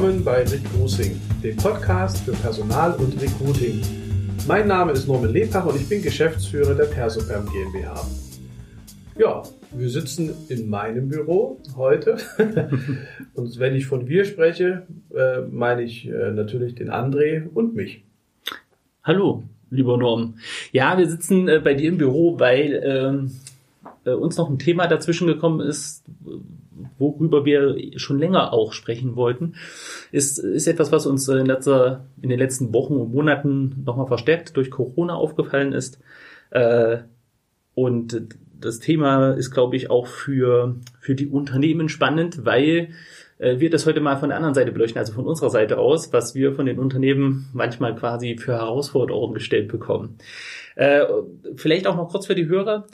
willkommen bei Recruiting, dem Podcast für Personal und Recruiting. Mein Name ist Norman Lebach und ich bin Geschäftsführer der Persoperm GmbH. Ja, wir sitzen in meinem Büro heute. und wenn ich von wir spreche, äh, meine ich äh, natürlich den André und mich. Hallo, lieber Norm. Ja, wir sitzen äh, bei dir im Büro, weil ähm, äh, uns noch ein Thema dazwischen gekommen ist, worüber wir schon länger auch sprechen wollten, ist, ist etwas, was uns in, letzter, in den letzten Wochen und Monaten nochmal verstärkt durch Corona aufgefallen ist. Äh, und das Thema ist, glaube ich, auch für, für die Unternehmen spannend, weil äh, wir das heute mal von der anderen Seite beleuchten, also von unserer Seite aus, was wir von den Unternehmen manchmal quasi für Herausforderungen gestellt bekommen. Äh, vielleicht auch noch kurz für die Hörer.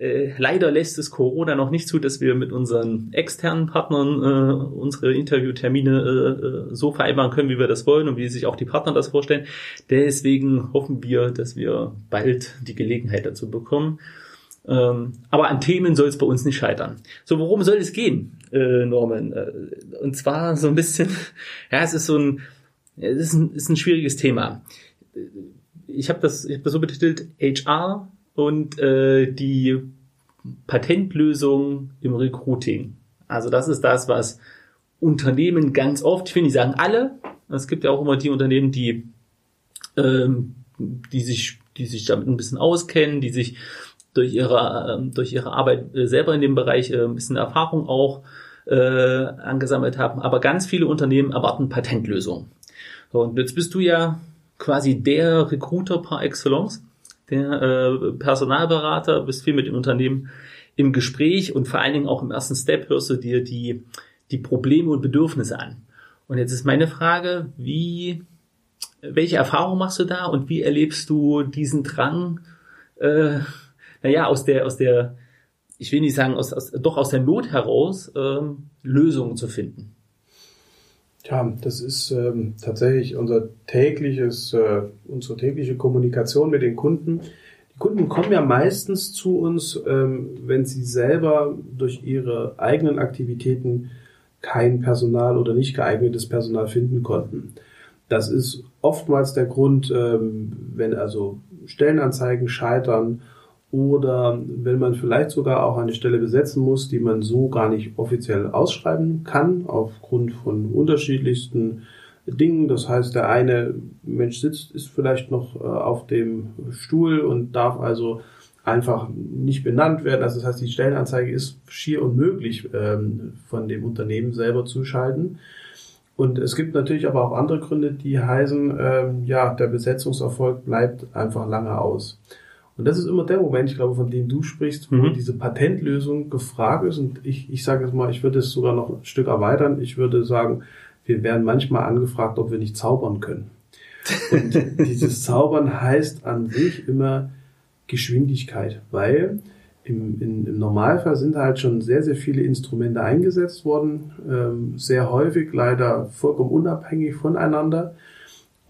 Äh, leider lässt es Corona noch nicht zu, dass wir mit unseren externen Partnern äh, unsere Interviewtermine äh, so vereinbaren können, wie wir das wollen und wie sich auch die Partner das vorstellen. Deswegen hoffen wir, dass wir bald die Gelegenheit dazu bekommen. Ähm, aber an Themen soll es bei uns nicht scheitern. So, worum soll es gehen, äh, Norman? Äh, und zwar so ein bisschen, ja, es ist so ein, es ist ein, ist ein schwieriges Thema. Ich habe das, ich hab das so betitelt, HR und äh, die Patentlösung im Recruiting. Also das ist das, was Unternehmen ganz oft, ich will nicht sagen alle, es gibt ja auch immer die Unternehmen, die, ähm, die sich, die sich damit ein bisschen auskennen, die sich durch ihre, ähm, durch ihre Arbeit äh, selber in dem Bereich äh, ein bisschen Erfahrung auch äh, angesammelt haben. Aber ganz viele Unternehmen erwarten Patentlösungen. So, und jetzt bist du ja quasi der Recruiter par excellence der äh, Personalberater, bist viel mit den Unternehmen im Gespräch und vor allen Dingen auch im ersten Step hörst du dir die, die Probleme und Bedürfnisse an. Und jetzt ist meine Frage, wie, welche Erfahrung machst du da und wie erlebst du diesen Drang, äh, naja, aus der, aus der, ich will nicht sagen, aus, aus, doch aus der Not heraus ähm, Lösungen zu finden? Ja, das ist ähm, tatsächlich unser tägliches, äh, unsere tägliche Kommunikation mit den Kunden. Die Kunden kommen ja meistens zu uns, ähm, wenn sie selber durch ihre eigenen Aktivitäten kein Personal oder nicht geeignetes Personal finden konnten. Das ist oftmals der Grund, ähm, wenn also Stellenanzeigen scheitern oder wenn man vielleicht sogar auch eine Stelle besetzen muss, die man so gar nicht offiziell ausschreiben kann, aufgrund von unterschiedlichsten Dingen. Das heißt, der eine Mensch sitzt, ist vielleicht noch äh, auf dem Stuhl und darf also einfach nicht benannt werden. Also das heißt, die Stellenanzeige ist schier unmöglich ähm, von dem Unternehmen selber zu schalten. Und es gibt natürlich aber auch andere Gründe, die heißen, ähm, ja, der Besetzungserfolg bleibt einfach lange aus. Und das ist immer der Moment, ich glaube, von dem du sprichst, wo mhm. diese Patentlösung gefragt ist. Und ich, ich sage jetzt mal, ich würde es sogar noch ein Stück erweitern. Ich würde sagen, wir werden manchmal angefragt, ob wir nicht zaubern können. Und dieses Zaubern heißt an sich immer Geschwindigkeit, weil im, in, im Normalfall sind halt schon sehr, sehr viele Instrumente eingesetzt worden, ähm, sehr häufig leider vollkommen unabhängig voneinander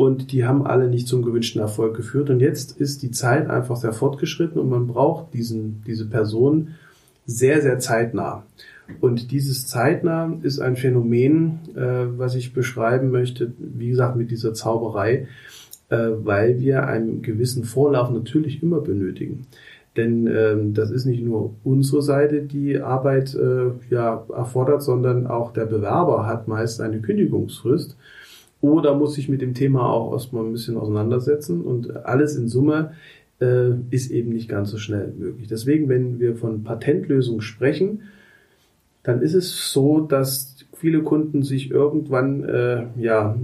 und die haben alle nicht zum gewünschten Erfolg geführt. Und jetzt ist die Zeit einfach sehr fortgeschritten und man braucht diesen, diese Person sehr, sehr zeitnah. Und dieses zeitnah ist ein Phänomen, äh, was ich beschreiben möchte, wie gesagt, mit dieser Zauberei, äh, weil wir einen gewissen Vorlauf natürlich immer benötigen. Denn ähm, das ist nicht nur unsere Seite, die Arbeit äh, ja, erfordert, sondern auch der Bewerber hat meist eine Kündigungsfrist oder muss sich mit dem Thema auch erstmal ein bisschen auseinandersetzen und alles in Summe äh, ist eben nicht ganz so schnell möglich. Deswegen, wenn wir von Patentlösungen sprechen, dann ist es so, dass viele Kunden sich irgendwann, äh, ja,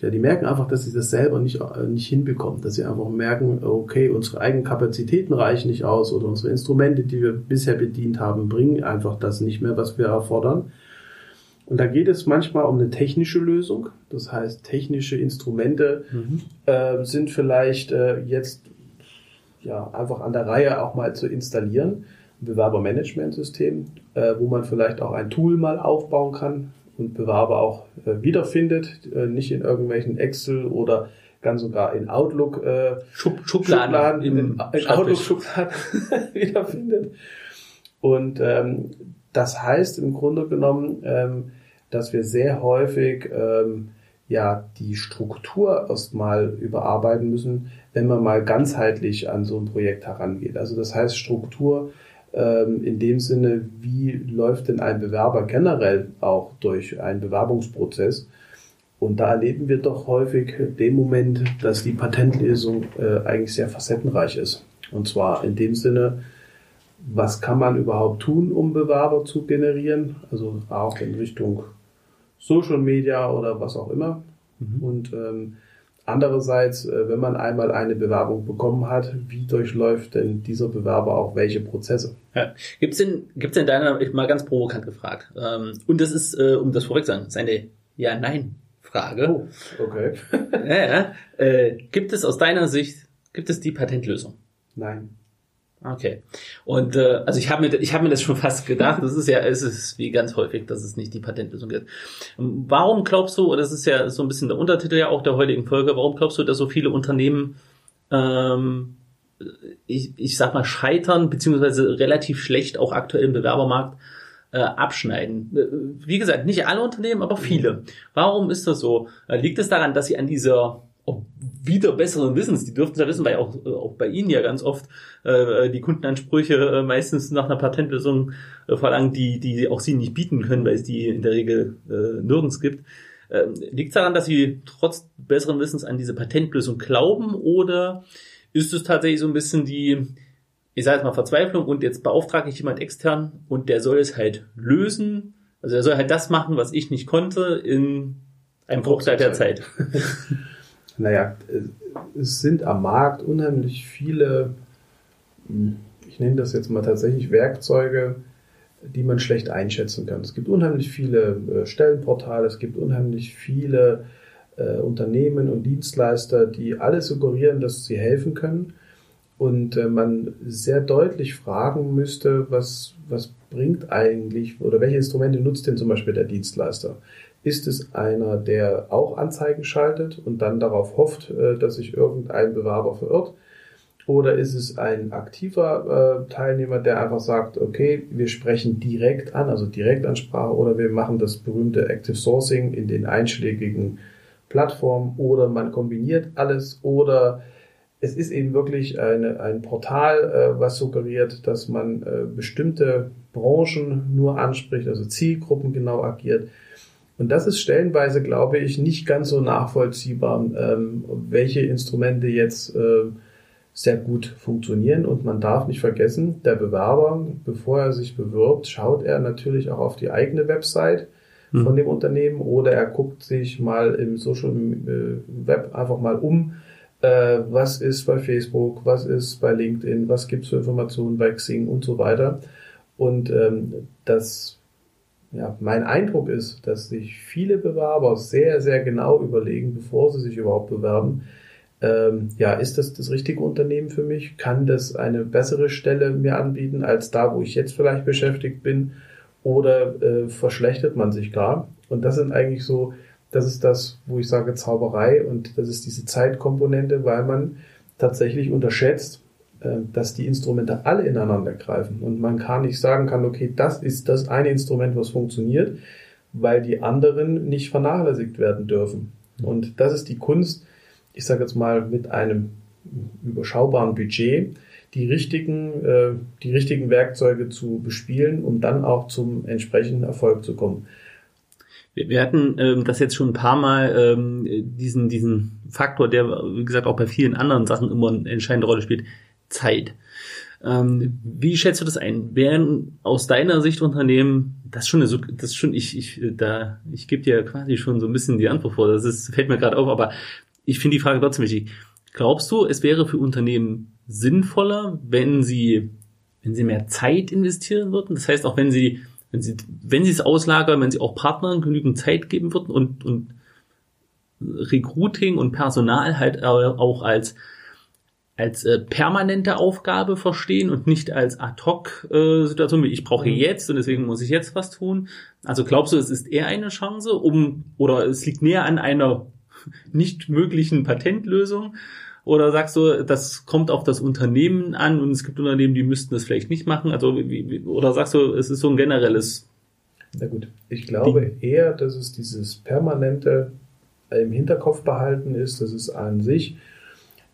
ja, die merken einfach, dass sie das selber nicht, äh, nicht hinbekommen, dass sie einfach merken, okay, unsere eigenen Kapazitäten reichen nicht aus oder unsere Instrumente, die wir bisher bedient haben, bringen einfach das nicht mehr, was wir erfordern. Und da geht es manchmal um eine technische Lösung. Das heißt, technische Instrumente mhm. äh, sind vielleicht äh, jetzt ja einfach an der Reihe auch mal zu installieren. Ein Bewerbermanagementsystem, äh, wo man vielleicht auch ein Tool mal aufbauen kann und Bewerber auch äh, wiederfindet, äh, nicht in irgendwelchen Excel oder ganz sogar in Outlook äh, Schub Schubladen, Schubladen in, in Outlook Schubladen wiederfindet. Und ähm, das heißt im Grunde genommen, ähm, dass wir sehr häufig ähm, ja die Struktur erstmal überarbeiten müssen, wenn man mal ganzheitlich an so ein Projekt herangeht. Also das heißt Struktur ähm, in dem Sinne, wie läuft denn ein Bewerber generell auch durch einen Bewerbungsprozess? Und da erleben wir doch häufig den Moment, dass die Patentlösung äh, eigentlich sehr facettenreich ist. Und zwar in dem Sinne, was kann man überhaupt tun, um Bewerber zu generieren? Also auch in Richtung Social Media oder was auch immer. Mhm. Und ähm, andererseits, äh, wenn man einmal eine Bewerbung bekommen hat, wie durchläuft denn dieser Bewerber auch welche Prozesse? Ja. Gibt es denn, gibt's denn deiner, ich mal ganz provokant gefragt, ähm, und das ist, äh, um das vorweg zu sagen, seine Ja-Nein-Frage. Oh, okay. ja, ja. Äh, gibt es aus deiner Sicht, gibt es die Patentlösung? Nein. Okay. Und äh, also ich habe mir ich habe mir das schon fast gedacht. Das ist ja es ist wie ganz häufig, dass es nicht die Patentlösung gibt. Warum glaubst du? Das ist ja so ein bisschen der Untertitel ja auch der heutigen Folge. Warum glaubst du, dass so viele Unternehmen ähm, ich, ich sag mal scheitern beziehungsweise relativ schlecht auch aktuell im Bewerbermarkt äh, abschneiden? Äh, wie gesagt, nicht alle Unternehmen, aber viele. Warum ist das so? Liegt es daran, dass sie an dieser wieder besseren Wissens, die dürften ja wissen, weil auch, auch bei Ihnen ja ganz oft äh, die Kundenansprüche äh, meistens nach einer Patentlösung äh, verlangen, die, die auch Sie nicht bieten können, weil es die in der Regel äh, nirgends gibt. Äh, Liegt es daran, dass Sie trotz besseren Wissens an diese Patentlösung glauben oder ist es tatsächlich so ein bisschen die, ich sage jetzt mal Verzweiflung und jetzt beauftrage ich jemand extern und der soll es halt lösen, also er soll halt das machen, was ich nicht konnte in einem Bruchteil der Zeit. naja, es sind am Markt unheimlich viele, hm, ich nenne das jetzt mal tatsächlich Werkzeuge, die man schlecht einschätzen kann. Es gibt unheimlich viele äh, Stellenportale, es gibt unheimlich viele äh, Unternehmen und Dienstleister, die alle suggerieren, dass sie helfen können. Und äh, man sehr deutlich fragen müsste, was, was bringt eigentlich oder welche Instrumente nutzt denn zum Beispiel der Dienstleister? Ist es einer, der auch Anzeigen schaltet und dann darauf hofft, äh, dass sich irgendein Bewerber verirrt? Oder ist es ein aktiver äh, Teilnehmer, der einfach sagt, okay, wir sprechen direkt an, also Direktansprache, oder wir machen das berühmte Active Sourcing in den einschlägigen Plattformen, oder man kombiniert alles, oder es ist eben wirklich eine, ein Portal, äh, was suggeriert, dass man bestimmte Branchen nur anspricht, also Zielgruppen genau agiert. Und das ist stellenweise, glaube ich, nicht ganz so nachvollziehbar, ähm, welche Instrumente jetzt äh, sehr gut funktionieren. Und man darf nicht vergessen, der Bewerber, bevor er sich bewirbt, schaut er natürlich auch auf die eigene Website mhm. von dem Unternehmen oder er guckt sich mal im Social äh, Web einfach mal um, äh, was ist bei Facebook, was ist bei LinkedIn, was gibt es für Informationen bei Xing und so weiter. Und ähm, das ja, mein Eindruck ist, dass sich viele Bewerber sehr, sehr genau überlegen, bevor sie sich überhaupt bewerben, ähm, ja, ist das das richtige Unternehmen für mich? Kann das eine bessere Stelle mir anbieten als da, wo ich jetzt vielleicht beschäftigt bin? Oder äh, verschlechtert man sich gar? Und das sind eigentlich so, das ist das, wo ich sage Zauberei und das ist diese Zeitkomponente, weil man tatsächlich unterschätzt, dass die Instrumente alle ineinander greifen und man gar nicht sagen kann, okay, das ist das eine Instrument, was funktioniert, weil die anderen nicht vernachlässigt werden dürfen. Und das ist die Kunst, ich sage jetzt mal mit einem überschaubaren Budget, die richtigen, äh, die richtigen Werkzeuge zu bespielen, um dann auch zum entsprechenden Erfolg zu kommen. Wir, wir hatten ähm, das jetzt schon ein paar Mal, ähm, diesen, diesen Faktor, der, wie gesagt, auch bei vielen anderen Sachen immer eine entscheidende Rolle spielt, Zeit. Ähm, wie schätzt du das ein? Wären aus deiner Sicht Unternehmen, das schon, eine, das schon, ich, ich, da, ich gebe dir quasi schon so ein bisschen die Antwort vor. Das ist, fällt mir gerade auf, aber ich finde die Frage trotzdem wichtig. Glaubst du, es wäre für Unternehmen sinnvoller, wenn sie, wenn sie mehr Zeit investieren würden? Das heißt auch, wenn sie, wenn sie, wenn sie es auslagern, wenn sie auch Partnern genügend Zeit geben würden und, und Recruiting und Personal halt auch als als äh, permanente Aufgabe verstehen und nicht als Ad-Hoc-Situation, äh, wie ich brauche mhm. jetzt und deswegen muss ich jetzt was tun. Also glaubst du, es ist eher eine Chance, um oder es liegt näher an einer nicht möglichen Patentlösung? Oder sagst du, das kommt auf das Unternehmen an und es gibt Unternehmen, die müssten das vielleicht nicht machen? Also wie, oder sagst du, es ist so ein generelles Na gut, ich glaube Ding. eher, dass es dieses permanente im Hinterkopf behalten ist, dass es an sich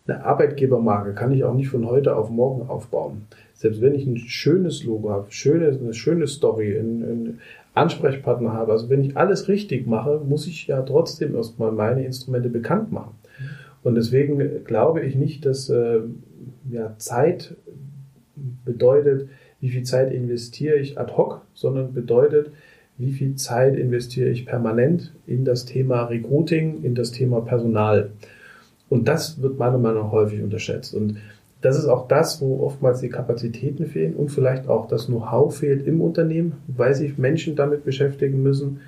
eine Arbeitgebermarke kann ich auch nicht von heute auf morgen aufbauen. Selbst wenn ich ein schönes Logo habe, schöne, eine schöne Story, einen, Ansprechpartner habe, also wenn ich alles richtig mache, muss ich ja trotzdem erstmal meine Instrumente bekannt machen. Und deswegen glaube ich nicht, dass äh, ja, Zeit bedeutet, wie viel Zeit investiere ich ad hoc, sondern bedeutet, wie viel Zeit investiere ich permanent in das Thema Recruiting, in das Thema Personal. Und das wird meiner Meinung nach häufig unterschätzt. Und das ist auch das, wo oftmals die Kapazitäten fehlen und vielleicht auch das Know-how fehlt im Unternehmen, weil sich Menschen damit beschäftigen müssen,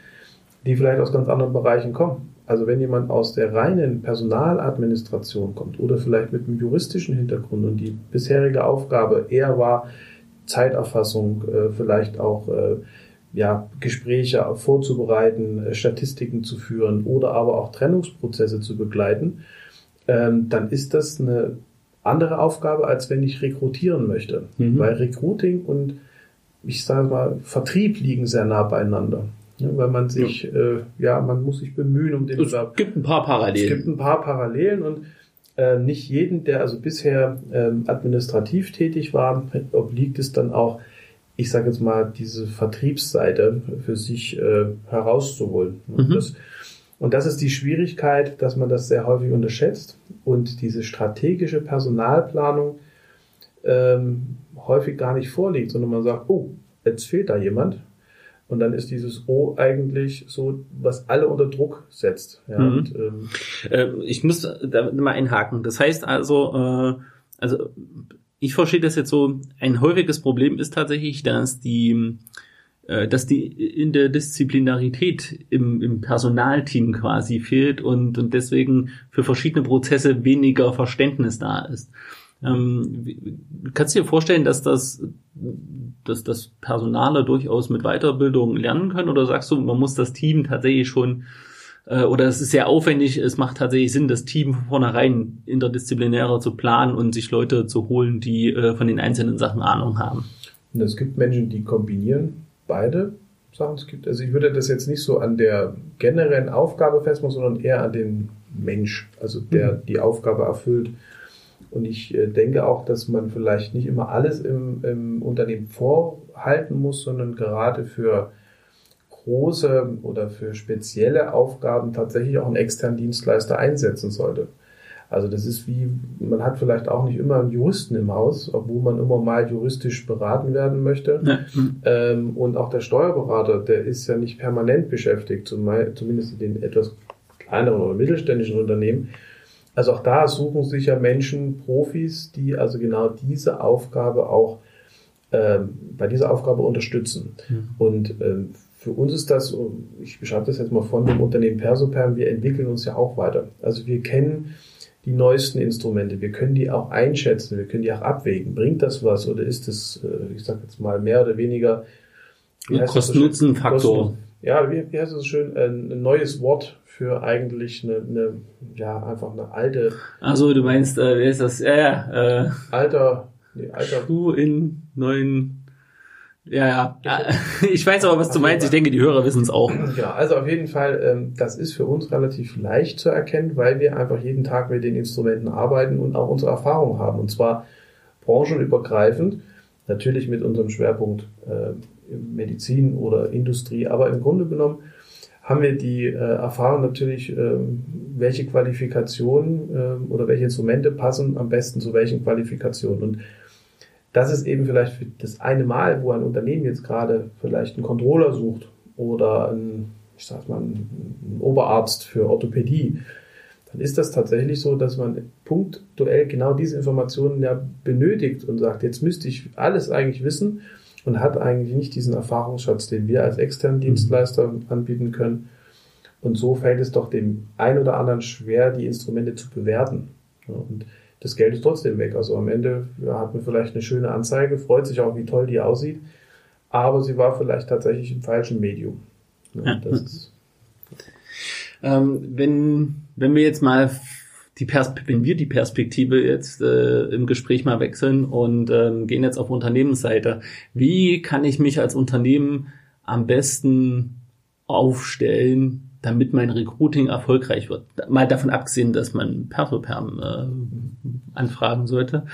die vielleicht aus ganz anderen Bereichen kommen. Also wenn jemand aus der reinen Personaladministration kommt oder vielleicht mit einem juristischen Hintergrund und die bisherige Aufgabe eher war, Zeiterfassung, äh, vielleicht auch äh, ja, Gespräche vorzubereiten, äh, Statistiken zu führen oder aber auch Trennungsprozesse zu begleiten, ähm, dann ist das eine andere Aufgabe, als wenn ich rekrutieren möchte. Mhm. Weil Recruiting und ich sage mal, Vertrieb liegen sehr nah beieinander. Ja, weil man sich, äh, ja, man muss sich bemühen um den Es gibt ein paar Es Parallelen. gibt ein paar Parallelen und äh, nicht jeden, der also bisher ähm, administrativ tätig war, obliegt es dann auch, ich sage jetzt mal, diese Vertriebsseite für sich äh, herauszuholen. Mhm. das, und das ist die Schwierigkeit, dass man das sehr häufig unterschätzt und diese strategische Personalplanung ähm, häufig gar nicht vorliegt, sondern man sagt, oh, jetzt fehlt da jemand. Und dann ist dieses O eigentlich so, was alle unter Druck setzt. Ja, Mhm. und, ähm, Äh, ich muss da mal einhaken. Das heißt also, äh, also ich verstehe das jetzt so, ein häufiges Problem ist tatsächlich, dass die dass die Interdisziplinarität im, im Personalteam quasi fehlt und, und deswegen für verschiedene Prozesse weniger Verständnis da ist. Ähm, kannst du dir vorstellen, dass das, dass das Personaler durchaus mit Weiterbildung lernen können oder sagst du, man muss das Team tatsächlich schon äh, oder es ist sehr aufwendig, es macht tatsächlich Sinn, das Team von vornherein interdisziplinärer zu planen und sich Leute zu holen, die äh, von den einzelnen Sachen Ahnung haben. Und es gibt Menschen, die kombinieren beide Sachen. Es gibt, also ich würde das jetzt nicht so an der generellen Aufgabe festmachen, sondern eher an den Mensch, also der die Aufgabe erfüllt. Und ich äh, denke auch, dass man vielleicht nicht immer alles im, im Unternehmen vorhalten muss, sondern gerade für große oder für spezielle Aufgaben tatsächlich auch einen externen Dienstleister einsetzen sollte. Also das ist wie, man hat vielleicht auch nicht immer einen Juristen im Haus, obwohl man immer mal juristisch beraten werden möchte. Ähm, und auch der Steuerberater, der ist ja nicht permanent beschäftigt, zumindest in den etwas kleineren oder mittelständischen Unternehmen. Also auch da suchen sich ja Menschen, Profis, die also genau diese Aufgabe auch ähm, bei dieser Aufgabe unterstützen. Mhm. Und ähm, für uns ist das, ich beschreibe das jetzt mal von dem Unternehmen Persoperm, wir entwickeln uns ja auch weiter. Also wir kennen die neuesten Instrumente, wir können die auch einschätzen, wir können die auch abwägen. Bringt das was oder ist es, äh, ich sage jetzt mal, mehr oder weniger? Kosten-Nutzen-Faktor. Kosten- Ja, wie, wie heißt das so schön? Ein, neues Wort für eigentlich eine, eine, ja, einfach eine alte, Also du meinst, äh, wer ist das? Ja, ja, äh, alter, nee, alter, du in neuen. Ja, ja. ja. Ich weiß aber, was du meinst. Ich denke, die Hörer wissen es auch. Ja, also auf jeden Fall, ähm, das ist für uns relativ leicht zu erkennen, weil wir einfach jeden Tag mit den Instrumenten arbeiten und auch unsere Erfahrung haben. Und zwar branchenübergreifend, natürlich mit unserem Schwerpunkt äh, Medizin oder Industrie, aber im Grunde genommen haben wir die äh, Erfahrung natürlich, ähm, welche Qualifikationen ähm, oder welche Instrumente passen am besten zu welchen Qualifikationen. Und das ist eben vielleicht für das eine Mal, wo ein Unternehmen jetzt gerade vielleicht einen Controller sucht oder einen, ich sag mal, einen Oberarzt für Orthopädie, dann ist das tatsächlich so, dass man punktuell genau diese Informationen ja benötigt und sagt, jetzt müsste ich alles eigentlich wissen und hat eigentlich nicht diesen Erfahrungsschatz, den wir als externen Dienstleister anbieten können. Und so fällt es doch dem einen oder anderen schwer, die Instrumente zu bewerten. Und das Geld ist trotzdem weg. Also am Ende ja, hat man vielleicht eine schöne Anzeige, freut sich auch, wie toll die aussieht, aber sie war vielleicht tatsächlich im falschen Medium. Ja, Ja. Ähm, wenn, wenn wir jetzt mal die Pers wenn wir die Perspektive jetzt äh, im Gespräch mal wechseln und ähm, gehen jetzt auf Unternehmensseite, wie kann ich mich als Unternehmen am besten aufstellen, damit mein Recruiting erfolgreich wird. Mal davon abgesehen, dass man Persoperm äh, anfragen sollte.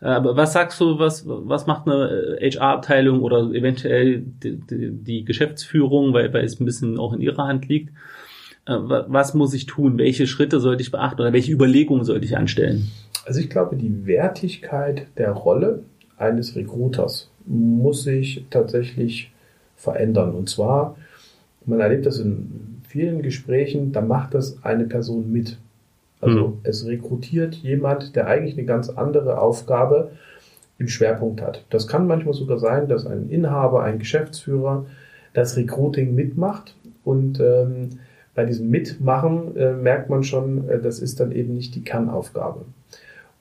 Aber was sagst du, was, was macht eine HR-Abteilung oder eventuell die, die, die Geschäftsführung, weil, weil es ein bisschen auch in ihrer Hand liegt? Äh, was muss ich tun? Welche Schritte sollte ich beachten oder welche Überlegungen sollte ich anstellen? Also ich glaube, die Wertigkeit der Rolle eines Recruiters muss sich tatsächlich verändern. Und zwar, man erlebt das in vielen Gesprächen, da macht das eine Person mit. Also mhm. es rekrutiert jemand, der eigentlich eine ganz andere Aufgabe im Schwerpunkt hat. Das kann manchmal sogar sein, dass ein Inhaber, ein Geschäftsführer das Recruiting mitmacht und ähm, bei diesem Mitmachen äh, merkt man schon, äh, das ist dann eben nicht die Kernaufgabe.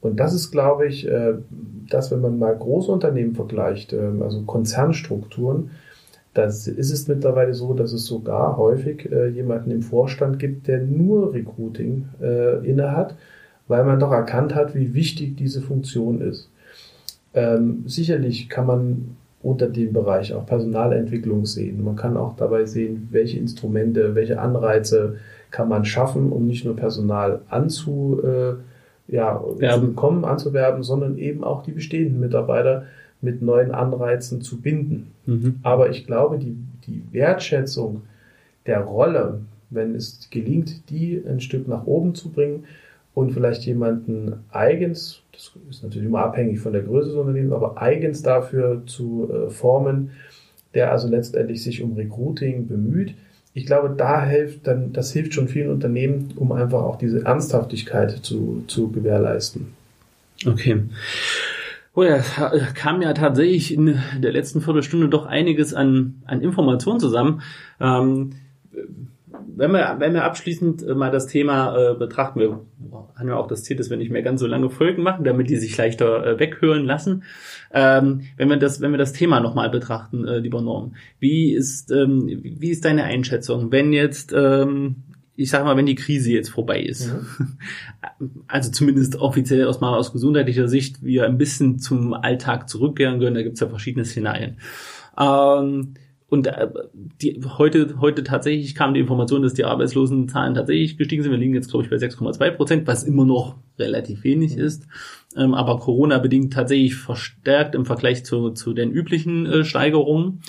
Und das ist, glaube ich, äh, das, wenn man mal große Unternehmen vergleicht, äh, also Konzernstrukturen, das ist es mittlerweile so, dass es sogar häufig äh, jemanden im Vorstand gibt, der nur Recruiting äh, innehat, weil man doch erkannt hat, wie wichtig diese Funktion ist. Ähm, sicherlich kann man unter dem Bereich auch Personalentwicklung sehen. Man kann auch dabei sehen, welche Instrumente, welche Anreize kann man schaffen, um nicht nur Personal anzu, äh, ja, zu bekommen, anzuwerben, sondern eben auch die bestehenden Mitarbeiter mit neuen Anreizen zu binden. Mhm. Aber ich glaube, die, die Wertschätzung der Rolle, wenn es gelingt, die ein Stück nach oben zu bringen und vielleicht jemanden eigens, das ist natürlich immer abhängig von der Größe des Unternehmens, aber eigens dafür zu äh, formen, der also letztendlich sich um Recruiting bemüht. Ich glaube, da hilft dann, das hilft schon vielen Unternehmen, um einfach auch diese Ernsthaftigkeit zu, zu gewährleisten. Okay. Oh ja, kam ja tatsächlich in der letzten Viertelstunde doch einiges an, an Informationen zusammen. Ähm, wenn wir, wenn wir abschließend mal das Thema äh, betrachten, wir haben ja auch das Ziel, dass wir nicht mehr ganz so lange Folgen machen, damit die sich leichter äh, weghören lassen. Ähm, wenn wir das, wenn wir das Thema nochmal betrachten, äh, lieber Norm, wie ist, ähm, wie ist deine Einschätzung, wenn jetzt ähm, ich sage mal, wenn die Krise jetzt vorbei ist, mhm. also zumindest offiziell erstmal aus gesundheitlicher Sicht, wir ein bisschen zum Alltag zurückkehren können, da gibt es ja verschiedene Szenarien. Ähm, und äh, die, heute, heute tatsächlich kam die Information, dass die Arbeitslosenzahlen tatsächlich gestiegen sind. Wir liegen jetzt, glaube ich, bei 6,2 Prozent, was immer noch relativ wenig mhm. ist. Ähm, aber Corona-bedingt tatsächlich verstärkt im Vergleich zu, zu den üblichen äh, Steigerungen.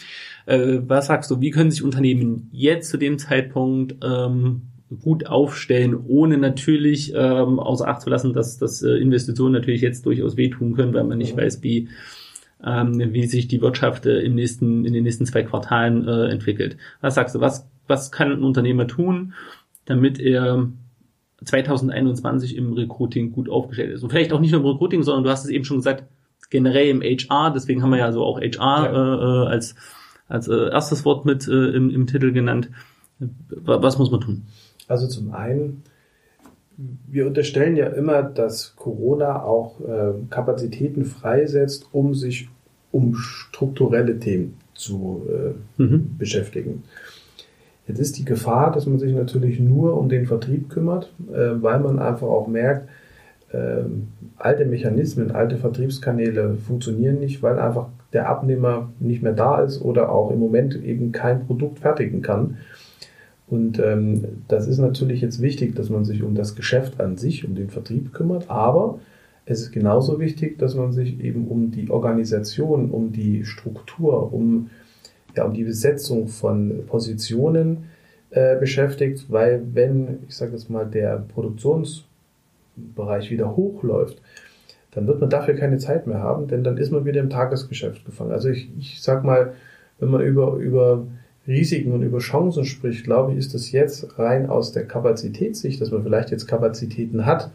Äh, was sagst du, wie können sich Unternehmen jetzt zu dem Zeitpunkt ähm, gut aufstellen, ohne natürlich ähm, außer Acht zu lassen, dass, dass äh, Investitionen natürlich jetzt durchaus wehtun können, weil man nicht mhm. weiß, wie, ähm, wie sich die Wirtschaft äh, im nächsten, in den nächsten zwei Quartalen äh, entwickelt. Was sagst du, was, was kann ein Unternehmer tun, damit er 2021 im Recruiting gut aufgestellt ist? Und vielleicht auch nicht nur im Recruiting, sondern du hast es eben schon gesagt, generell im HR, deswegen haben wir ja so auch HR ja. äh, als, als äh, erstes Wort mit äh, im, im Titel genannt. Was muss man tun? Also zum einen, wir unterstellen ja immer, dass Corona auch äh, Kapazitäten freisetzt, um sich um strukturelle Themen zu äh, mhm. beschäftigen. Jetzt ist die Gefahr, dass man sich natürlich nur um den Vertrieb kümmert, äh, weil man einfach auch merkt, äh, alte Mechanismen, alte Vertriebskanäle funktionieren nicht, weil einfach der Abnehmer nicht mehr da ist oder auch im Moment eben kein Produkt fertigen kann. Und ähm, das ist natürlich jetzt wichtig, dass man sich um das Geschäft an sich, um den Vertrieb kümmert, aber es ist genauso wichtig, dass man sich eben um die Organisation, um die Struktur, um, ja, um die Besetzung von Positionen äh, beschäftigt, weil wenn, ich sage jetzt mal, der Produktionsbereich wieder hochläuft, dann wird man dafür keine Zeit mehr haben, denn dann ist man wieder im Tagesgeschäft gefangen. Also ich, ich sag mal, wenn man über, über Risiken und über Chancen spricht, glaube ich, ist das jetzt rein aus der Kapazitätssicht, dass man vielleicht jetzt Kapazitäten hat,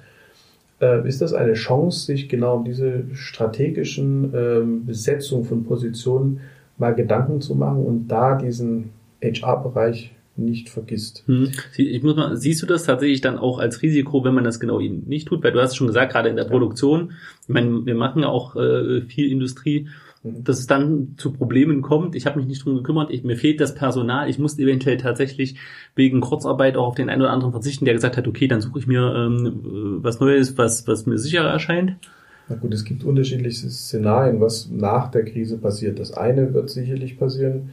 äh, ist das eine Chance, sich genau um diese strategischen ähm, Besetzung von Positionen mal Gedanken zu machen und da diesen HR-Bereich nicht vergisst. Hm. Ich muss mal, siehst du das tatsächlich dann auch als Risiko, wenn man das genau eben nicht tut? Weil du hast schon gesagt, gerade in der Produktion, ich meine, wir machen ja auch äh, viel Industrie dass es dann zu Problemen kommt. Ich habe mich nicht drum gekümmert, ich, mir fehlt das Personal. Ich musste eventuell tatsächlich wegen Kurzarbeit auch auf den einen oder anderen verzichten, der gesagt hat, okay, dann suche ich mir ähm, was Neues, was, was mir sicherer erscheint. Na gut, es gibt unterschiedliche Szenarien, was nach der Krise passiert. Das eine wird sicherlich passieren,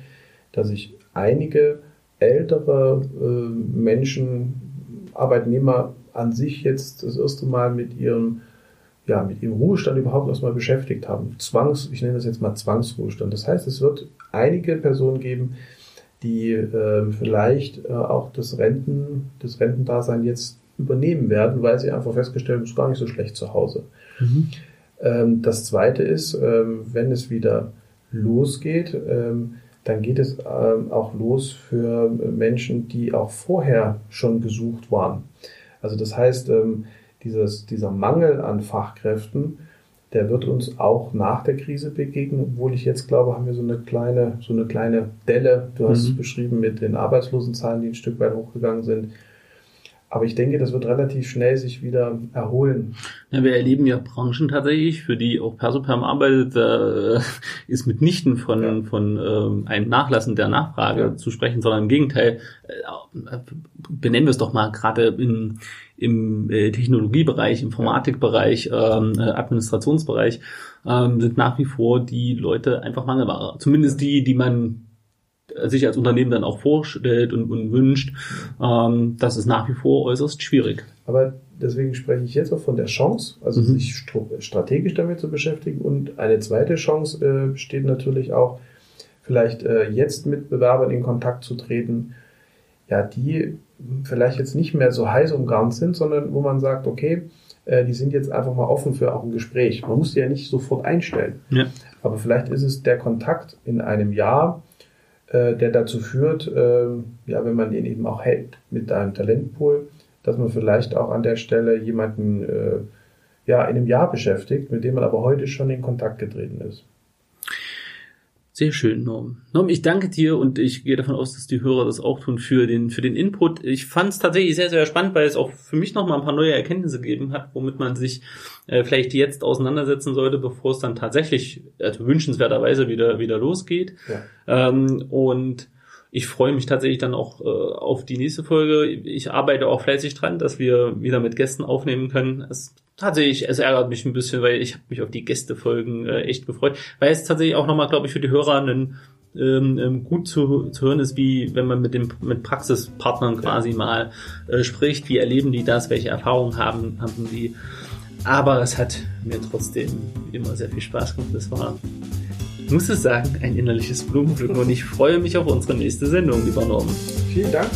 dass ich einige ältere äh, Menschen, Arbeitnehmer an sich jetzt das erste Mal mit ihrem ja, mit ihrem Ruhestand überhaupt erstmal beschäftigt haben. Zwangs, ich nenne das jetzt mal Zwangsruhestand. Das heißt, es wird einige Personen geben, die äh, vielleicht äh, auch das Renten, das Rentendasein jetzt übernehmen werden, weil sie einfach festgestellt haben, es ist gar nicht so schlecht zu Hause. Mhm. Ähm, das zweite ist, ähm, wenn es wieder losgeht, ähm, dann geht es ähm, auch los für Menschen, die auch vorher schon gesucht waren. Also das heißt, ähm, dieses, dieser Mangel an Fachkräften, der wird uns auch nach der Krise begegnen, obwohl ich jetzt glaube, haben wir so eine kleine, so eine kleine Delle, du hast mhm. es beschrieben mit den Arbeitslosenzahlen, die ein Stück weit hochgegangen sind. Aber ich denke, das wird relativ schnell sich wieder erholen. Ja, wir erleben ja Branchen tatsächlich, für die auch Persoperm arbeitet, da äh, ist mitnichten von, ja. von ähm, einem Nachlassen der Nachfrage ja. zu sprechen, sondern im Gegenteil, äh, benennen wir es doch mal gerade in, im äh, Technologiebereich, Informatikbereich, ähm, äh, Administrationsbereich, ähm, sind nach wie vor die Leute einfach Mangelware. Zumindest die, die man sich als Unternehmen dann auch vorstellt und, und wünscht, ähm, das ist nach wie vor äußerst schwierig. Aber deswegen spreche ich jetzt auch von der Chance, also mhm. sich strategisch damit zu beschäftigen. Und eine zweite Chance äh, besteht natürlich auch, vielleicht äh, jetzt mit Bewerbern in Kontakt zu treten, ja, die vielleicht jetzt nicht mehr so heiß umgarnt sind, sondern wo man sagt, okay, äh, die sind jetzt einfach mal offen für auch ein Gespräch. Man muss die ja nicht sofort einstellen. Ja. Aber vielleicht ist es der Kontakt in einem Jahr, äh, der dazu führt, äh, ja, wenn man den eben auch hält mit einem Talentpool, dass man vielleicht auch an der Stelle jemanden äh, ja, in einem Jahr beschäftigt, mit dem man aber heute schon in Kontakt getreten ist. Sehr schön, Norm. Norm, ich danke dir und ich gehe davon aus, dass die Hörer das auch tun für den, für den Input. Ich fand es tatsächlich sehr, sehr spannend, weil es auch für mich nochmal ein paar neue Erkenntnisse gegeben hat, womit man sich äh, vielleicht jetzt auseinandersetzen sollte, bevor es dann tatsächlich also wünschenswerterweise wieder, wieder losgeht. Ja. Ähm, und ich freue mich tatsächlich dann auch äh, auf die nächste Folge. Ich arbeite auch fleißig dran, dass wir wieder mit Gästen aufnehmen können. Es tatsächlich, es ärgert mich ein bisschen, weil ich habe mich auf die Gästefolgen äh, echt gefreut, weil es tatsächlich auch nochmal, glaube ich, für die Hörer ein ähm, ähm, gut zu, zu hören ist, wie wenn man mit dem mit Praxispartnern quasi mal äh, spricht, wie erleben die das, welche Erfahrungen haben haben die. Aber es hat mir trotzdem immer sehr viel Spaß gemacht. Das war, ich muss es sagen, ein innerliches Blumenpflücken und ich freue mich auf unsere nächste Sendung, lieber Norman. Vielen Dank.